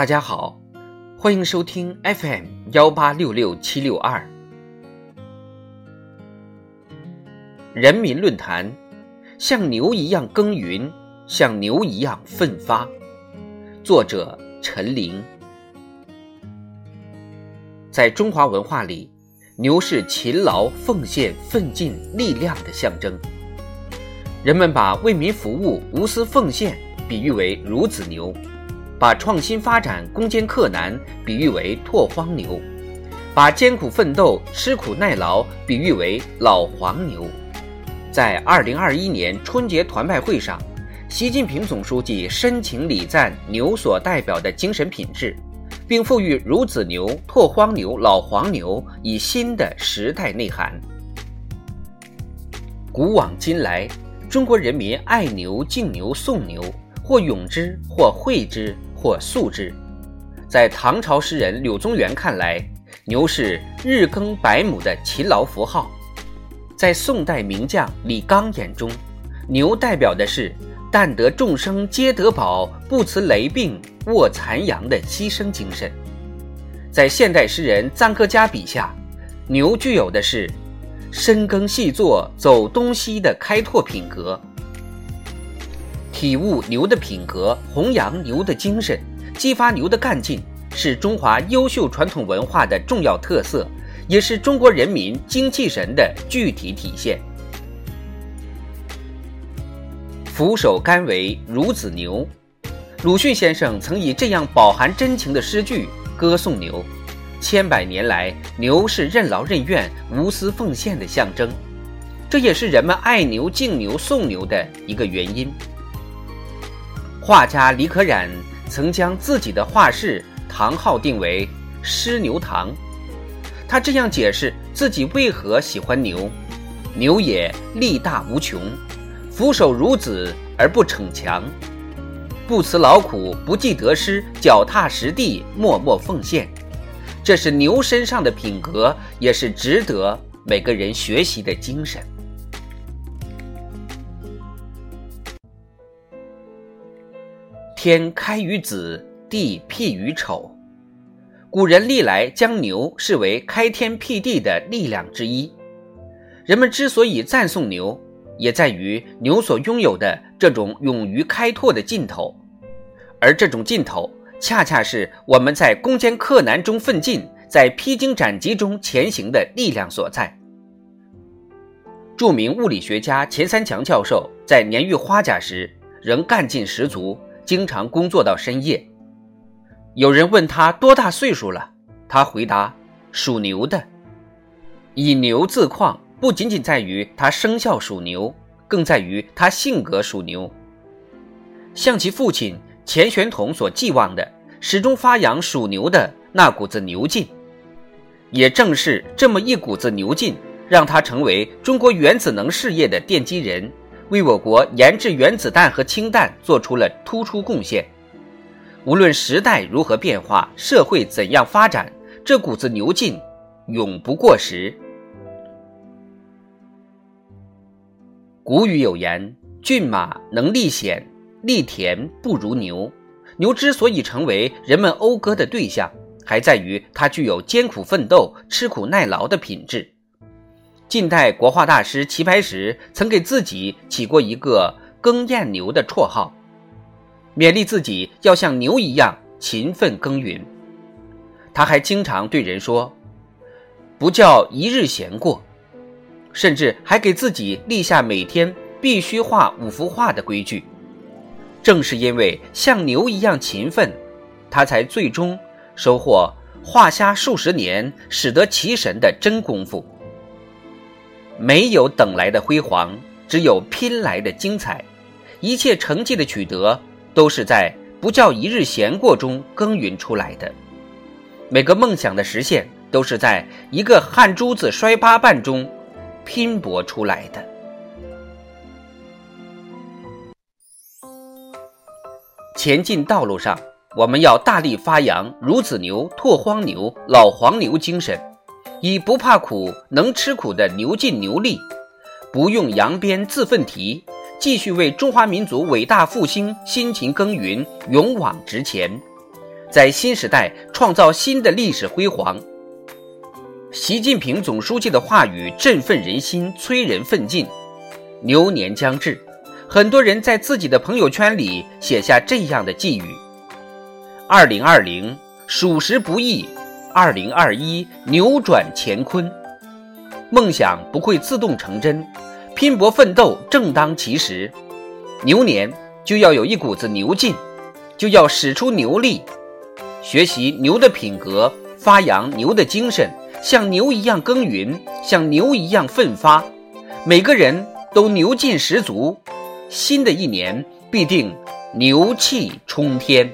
大家好，欢迎收听 FM 幺八六六七六二人民论坛，像牛一样耕耘，像牛一样奋发。作者陈琳。在中华文化里，牛是勤劳、奉献、奋进、力量的象征。人们把为民服务、无私奉献比喻为孺子牛。把创新发展、攻坚克难比喻为拓荒牛，把艰苦奋斗、吃苦耐劳比喻为老黄牛。在二零二一年春节团拜会上，习近平总书记深情礼赞牛所代表的精神品质，并赋予孺子牛、拓荒牛、老黄牛以新的时代内涵。古往今来，中国人民爱牛、敬牛、颂牛，或咏之，或绘之。或素之，在唐朝诗人柳宗元看来，牛是日耕百亩的勤劳符号；在宋代名将李纲眼中，牛代表的是“但得众生皆得饱，不辞雷病卧残阳”的牺牲精神；在现代诗人臧克家笔下，牛具有的是深耕细作、走东西的开拓品格。体悟牛的品格，弘扬牛的精神，激发牛的干劲，是中华优秀传统文化的重要特色，也是中国人民精气神的具体体现。俯首甘为孺子牛，鲁迅先生曾以这样饱含真情的诗句歌颂牛。千百年来，牛是任劳任怨、无私奉献的象征，这也是人们爱牛、敬牛、颂牛的一个原因。画家李可染曾将自己的画室堂号定为“狮牛堂”，他这样解释自己为何喜欢牛：牛也力大无穷，俯首孺子而不逞强，不辞劳苦，不计得失，脚踏实地，默默奉献。这是牛身上的品格，也是值得每个人学习的精神。天开于子，地辟于丑。古人历来将牛视为开天辟地的力量之一。人们之所以赞颂牛，也在于牛所拥有的这种勇于开拓的劲头，而这种劲头，恰恰是我们在攻坚克难中奋进，在披荆斩棘中前行的力量所在。著名物理学家钱三强教授在年逾花甲时，仍干劲十足。经常工作到深夜。有人问他多大岁数了，他回答：“属牛的。”以牛自况，不仅仅在于他生肖属牛，更在于他性格属牛。像其父亲钱玄同所寄望的，始终发扬属牛的那股子牛劲。也正是这么一股子牛劲，让他成为中国原子能事业的奠基人。为我国研制原子弹和氢弹做出了突出贡献。无论时代如何变化，社会怎样发展，这股子牛劲永不过时。古语有言：“骏马能力险，力田不如牛。”牛之所以成为人们讴歌的对象，还在于它具有艰苦奋斗、吃苦耐劳的品质。近代国画大师齐白石曾给自己起过一个“耕燕牛”的绰号，勉励自己要像牛一样勤奋耕耘。他还经常对人说：“不叫一日闲过。”甚至还给自己立下每天必须画五幅画的规矩。正是因为像牛一样勤奋，他才最终收获“画虾数十年，使得其神”的真功夫。没有等来的辉煌，只有拼来的精彩。一切成绩的取得，都是在不叫一日闲过中耕耘出来的。每个梦想的实现，都是在一个汗珠子摔八瓣中拼搏出来的。前进道路上，我们要大力发扬孺子牛、拓荒牛、老黄牛精神。以不怕苦、能吃苦的牛劲牛力，不用扬鞭自奋蹄，继续为中华民族伟大复兴辛勤耕耘、勇往直前。在新时代创造新的历史辉煌。习近平总书记的话语振奋人心，催人奋进。牛年将至，很多人在自己的朋友圈里写下这样的寄语：“二零二零，属实不易；二零二一，扭转乾坤。梦想不会自动成真，拼搏奋斗正当其时。牛年就要有一股子牛劲，就要使出牛力，学习牛的品格，发扬牛的精神。”像牛一样耕耘，像牛一样奋发，每个人都牛劲十足，新的一年必定牛气冲天。